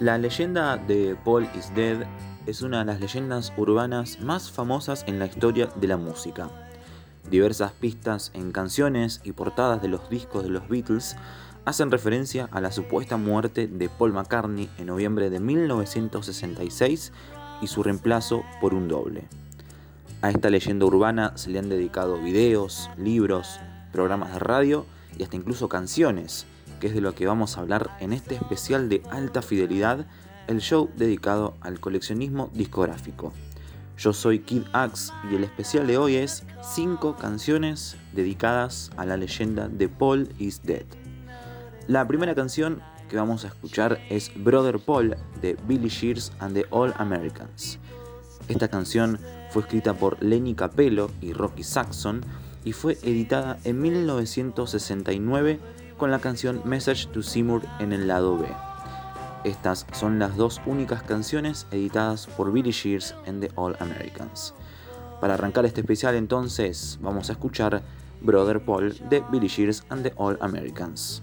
La leyenda de Paul is Dead es una de las leyendas urbanas más famosas en la historia de la música. Diversas pistas en canciones y portadas de los discos de los Beatles hacen referencia a la supuesta muerte de Paul McCartney en noviembre de 1966 y su reemplazo por un doble. A esta leyenda urbana se le han dedicado videos, libros, programas de radio y hasta incluso canciones, que es de lo que vamos a hablar en este especial de alta fidelidad, el show dedicado al coleccionismo discográfico. Yo soy Kid Axe y el especial de hoy es 5 canciones dedicadas a la leyenda de Paul is Dead. La primera canción que vamos a escuchar es Brother Paul de Billy Shears and the All Americans. Esta canción fue escrita por Lenny Capello y Rocky Saxon y fue editada en 1969 con la canción Message to Seymour en el lado B. Estas son las dos únicas canciones editadas por Billy Shears and the All Americans. Para arrancar este especial entonces vamos a escuchar Brother Paul de Billy Shears and the All Americans.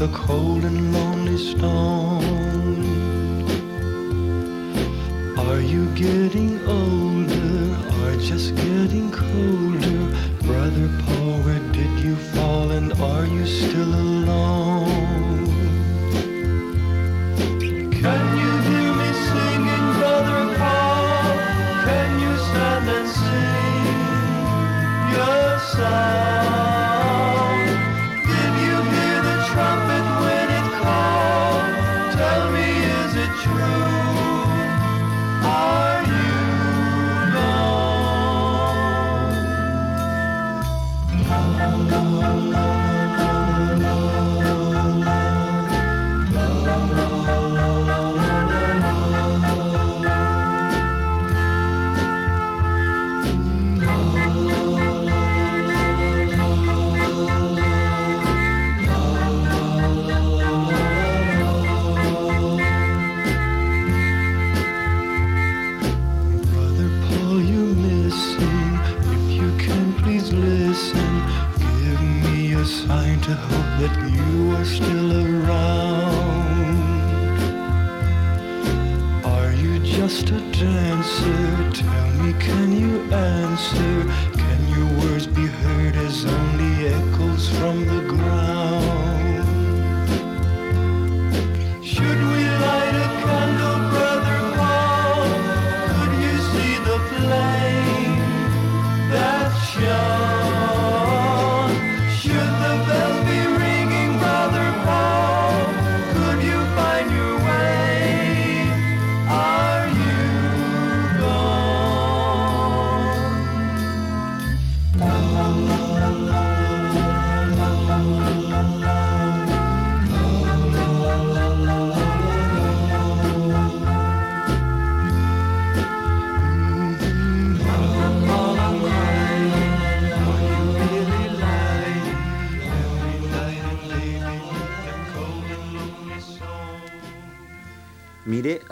The cold and lonely stone. Are you getting older or just getting colder? Brother Paul, where did you fall and are you still alone?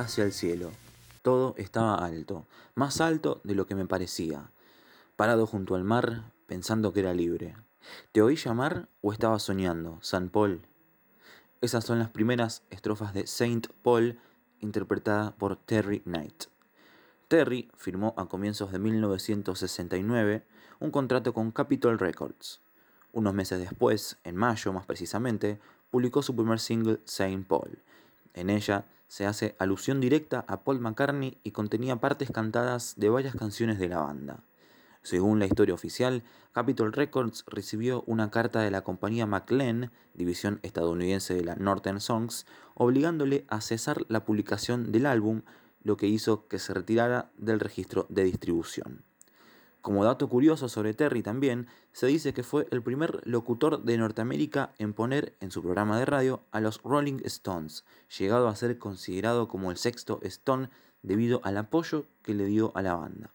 Hacia el cielo. Todo estaba alto, más alto de lo que me parecía. Parado junto al mar, pensando que era libre. ¿Te oí llamar o estaba soñando, San Paul? Esas son las primeras estrofas de Saint Paul, interpretada por Terry Knight. Terry firmó a comienzos de 1969 un contrato con Capitol Records. Unos meses después, en mayo más precisamente, publicó su primer single Saint Paul. En ella se hace alusión directa a Paul McCartney y contenía partes cantadas de varias canciones de la banda. Según la historia oficial, Capitol Records recibió una carta de la compañía McLean, división estadounidense de la Northern Songs, obligándole a cesar la publicación del álbum, lo que hizo que se retirara del registro de distribución. Como dato curioso sobre Terry también, se dice que fue el primer locutor de Norteamérica en poner en su programa de radio a los Rolling Stones, llegado a ser considerado como el sexto Stone debido al apoyo que le dio a la banda.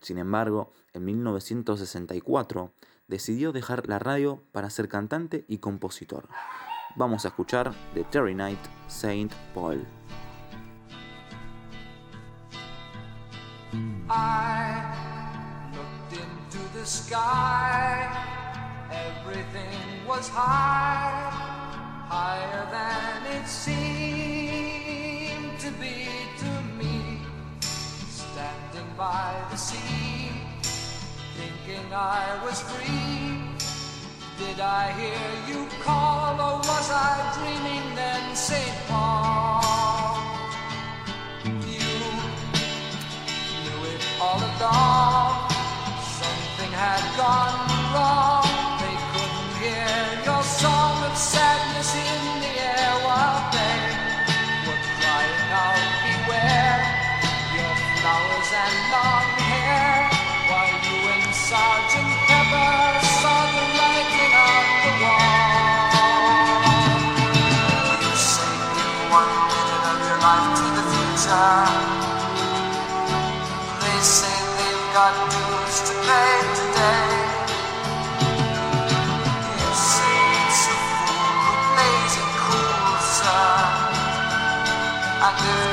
Sin embargo, en 1964 decidió dejar la radio para ser cantante y compositor. Vamos a escuchar de Terry Knight, Saint Paul. The sky, everything was high, higher than it seemed to be to me. Standing by the sea, thinking I was free. Did I hear you call, or was I dreaming then, St. Paul? You knew it all along dues to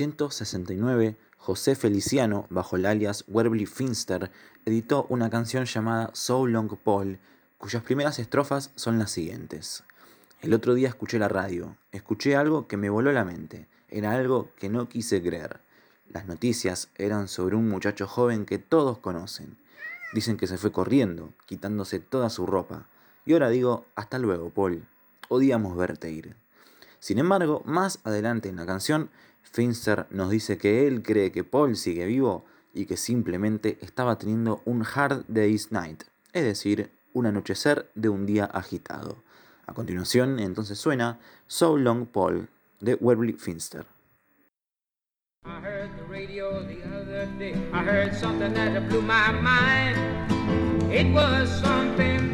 1969, José Feliciano, bajo el alias Werbly Finster, editó una canción llamada So Long Paul, cuyas primeras estrofas son las siguientes. El otro día escuché la radio, escuché algo que me voló la mente, era algo que no quise creer. Las noticias eran sobre un muchacho joven que todos conocen. Dicen que se fue corriendo, quitándose toda su ropa. Y ahora digo, hasta luego, Paul. Odiamos verte ir. Sin embargo, más adelante en la canción, Finster nos dice que él cree que Paul sigue vivo y que simplemente estaba teniendo un hard day's night, es decir, un anochecer de un día agitado. A continuación, entonces suena So Long Paul de Webley Finster. I heard the radio the other day. I heard something that blew my mind. It was something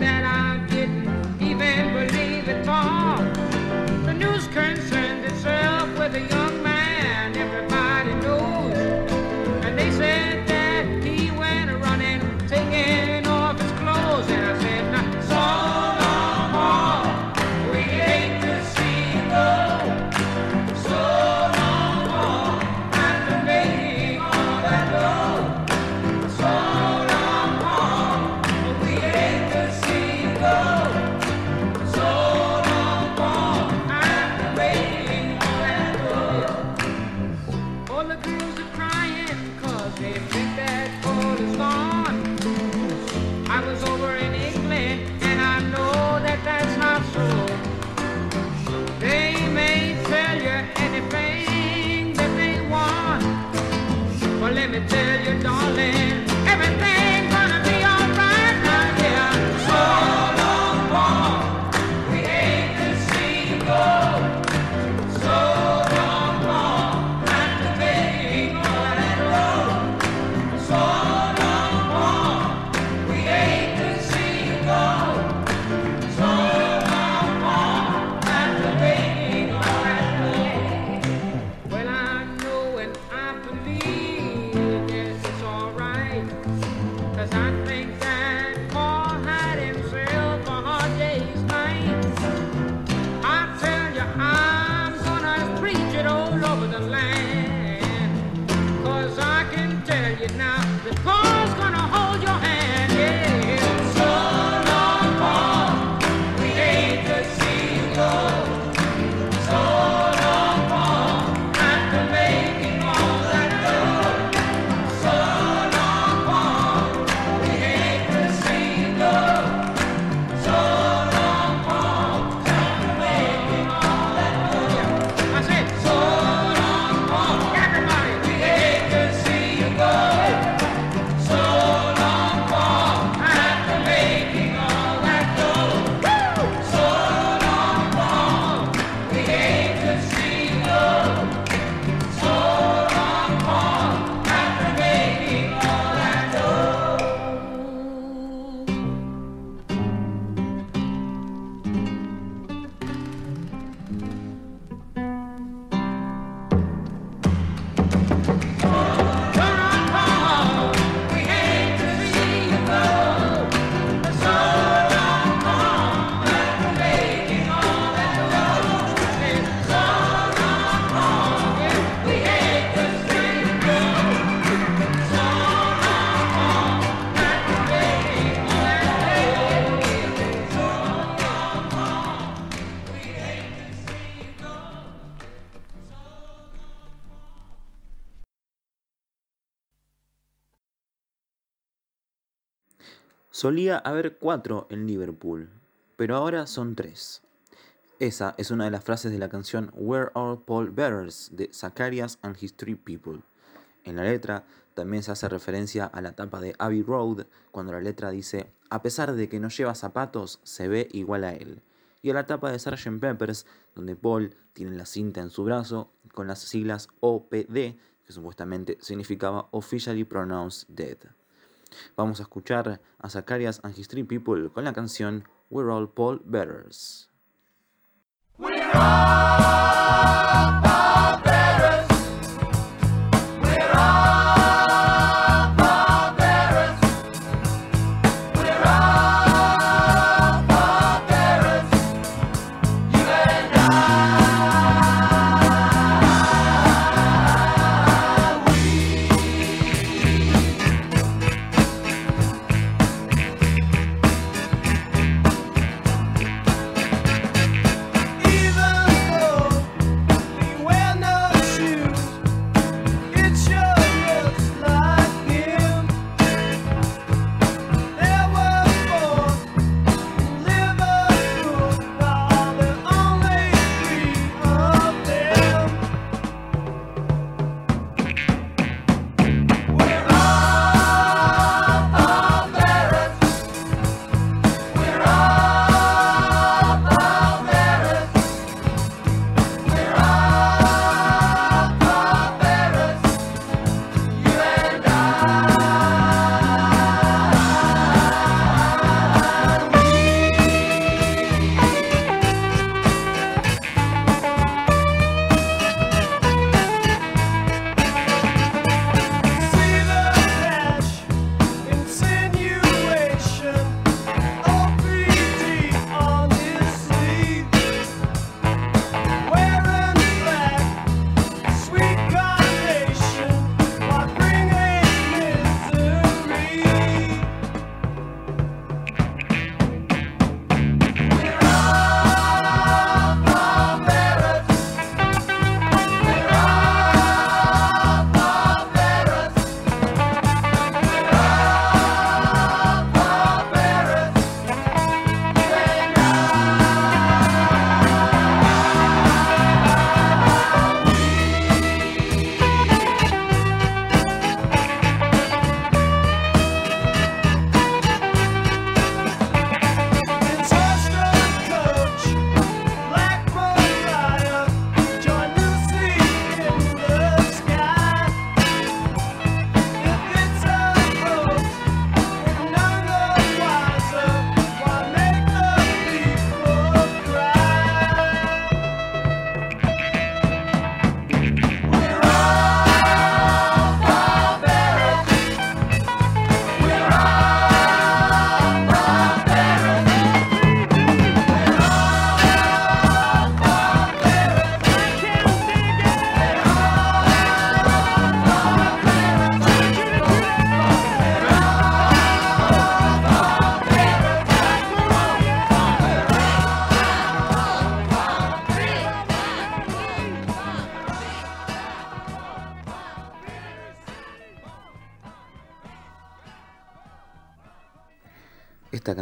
Solía haber cuatro en Liverpool, pero ahora son tres. Esa es una de las frases de la canción Where Are Paul Bearers de Zacharias and His Three People. En la letra también se hace referencia a la tapa de Abbey Road cuando la letra dice a pesar de que no lleva zapatos, se ve igual a él. Y a la tapa de Sgt. Peppers, donde Paul tiene la cinta en su brazo con las siglas OPD, que supuestamente significaba Officially Pronounced Dead. Vamos a escuchar a Zacharias and His Three People con la canción We're All Paul Bearers. We're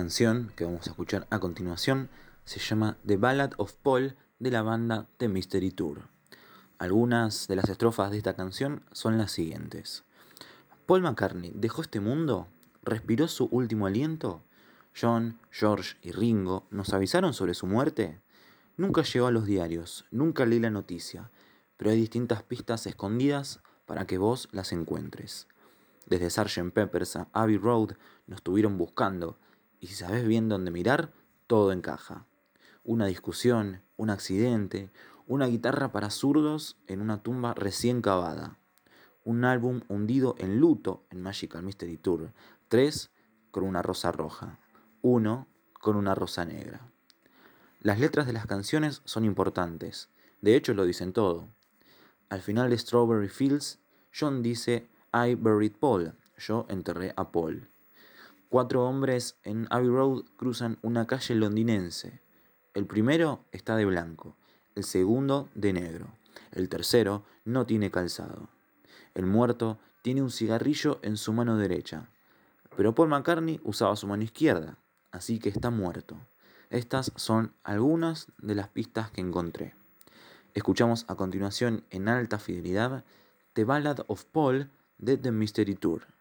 canción que vamos a escuchar a continuación se llama The Ballad of Paul de la banda The Mystery Tour. Algunas de las estrofas de esta canción son las siguientes. Paul McCartney dejó este mundo, respiró su último aliento. John, George y Ringo nos avisaron sobre su muerte. Nunca llegó a los diarios, nunca leí la noticia, pero hay distintas pistas escondidas para que vos las encuentres. Desde Sgt. Peppers a Abbey Road nos estuvieron buscando, y si sabes bien dónde mirar, todo encaja. Una discusión, un accidente, una guitarra para zurdos en una tumba recién cavada, un álbum hundido en luto en Magical Mystery Tour, tres con una rosa roja, uno con una rosa negra. Las letras de las canciones son importantes, de hecho lo dicen todo. Al final de Strawberry Fields, John dice I buried Paul, yo enterré a Paul. Cuatro hombres en Abbey Road cruzan una calle londinense. El primero está de blanco, el segundo de negro, el tercero no tiene calzado. El muerto tiene un cigarrillo en su mano derecha, pero Paul McCartney usaba su mano izquierda, así que está muerto. Estas son algunas de las pistas que encontré. Escuchamos a continuación en alta fidelidad The Ballad of Paul de The Mystery Tour.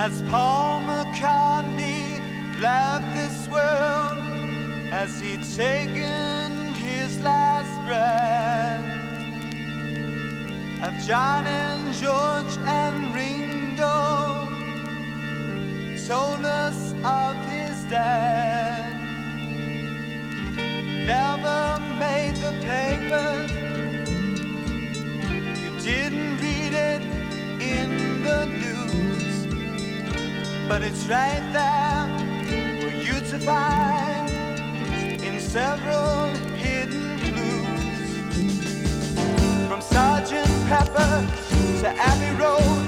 As Paul McCartney left this world, as he'd taken his last breath, of John and George and Ringo told us of his death. Never made the papers, you didn't read but it's right there for you to find in several hidden clues. From Sergeant Pepper to Abbey Road,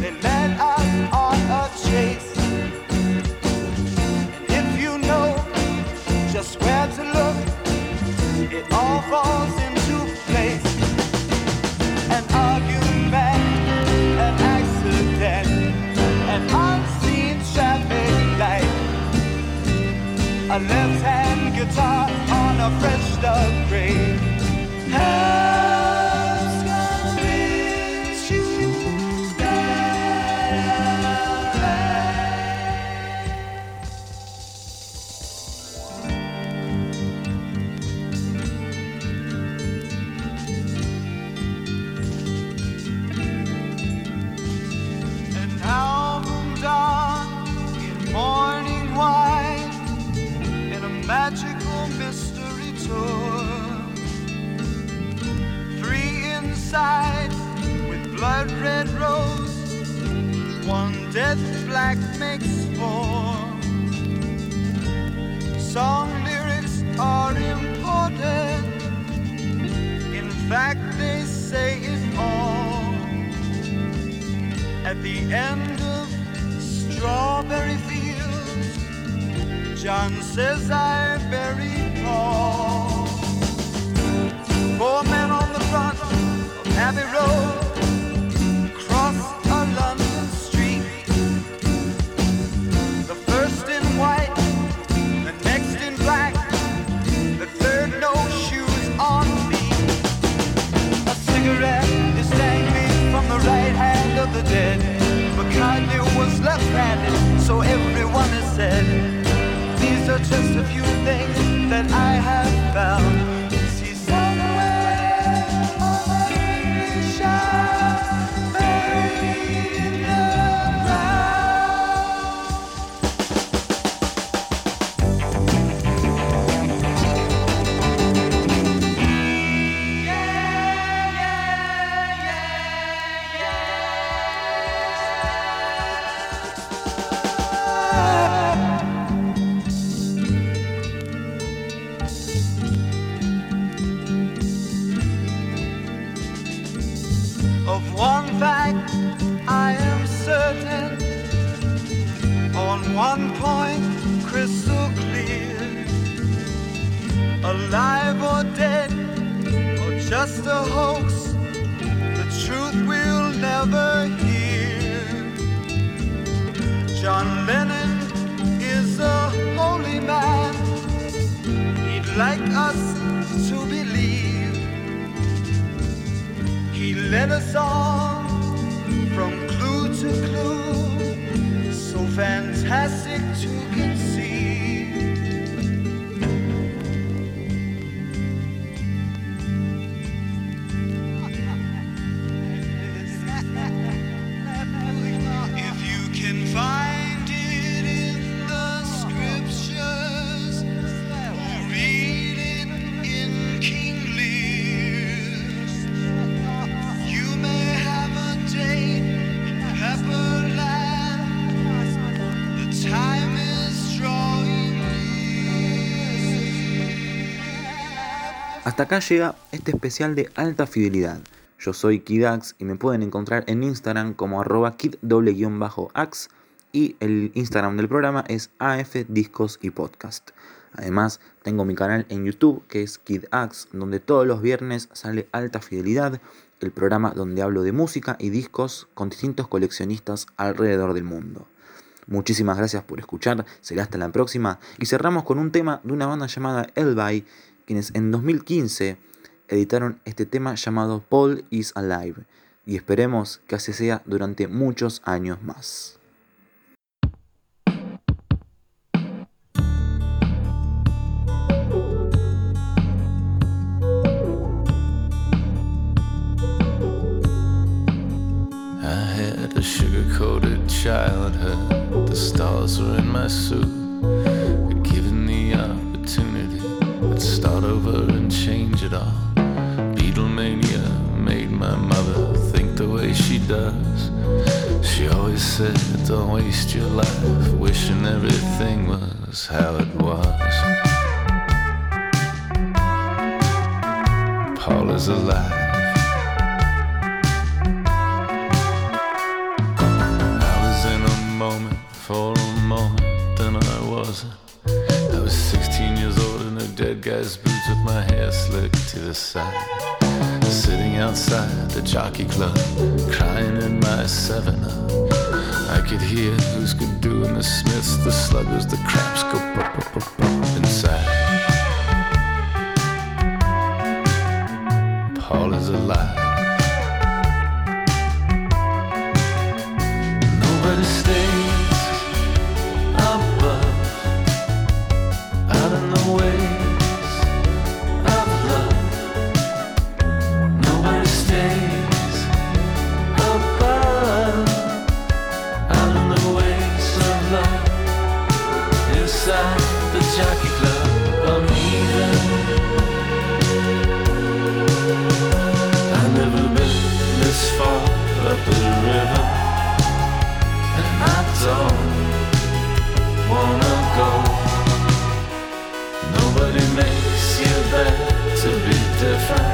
they led us on a chase. And if you know just where to look, it all falls a left-hand guitar on a fresh dug grave. Has Of one fact I am certain, on one point crystal clear. Alive or dead, or just a hoax. The truth we'll never hear. John Lennon is a holy man. He'd like us to believe. He led us on from clue to clue, so fantastic to Hasta acá llega este especial de alta fidelidad. Yo soy Kidax y me pueden encontrar en Instagram como arroba kid-ax y el Instagram del programa es AF Discos y Podcast. Además, tengo mi canal en YouTube que es KidAx, donde todos los viernes sale Alta Fidelidad, el programa donde hablo de música y discos con distintos coleccionistas alrededor del mundo. Muchísimas gracias por escuchar, será hasta la próxima y cerramos con un tema de una banda llamada Elby, quienes en 2015 editaron este tema llamado Paul is Alive y esperemos que así sea durante muchos años más. Childhood. Stars in my suit. Start over and change it all. Beatlemania made my mother think the way she does. She always said, Don't waste your life wishing everything was how it was. Paul is alive. Guy's with my hair slicked to the side. Sitting outside the jockey club, crying in my 7 up. I could hear who's good doing the Smiths, the sluggers, the craps go pop, pop, pop, pop inside. Paul is alive. Wanna go. Nobody makes you bet to be different.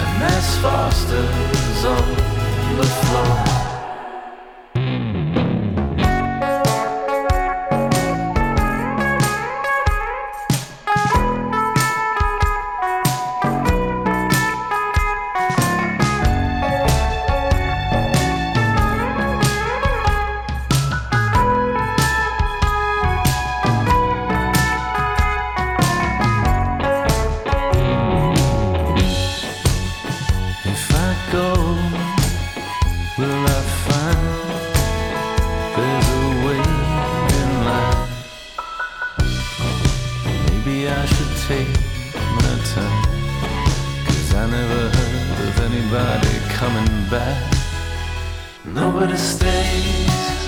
And that's Foster's on the floor. Never heard of anybody coming back. Nobody stays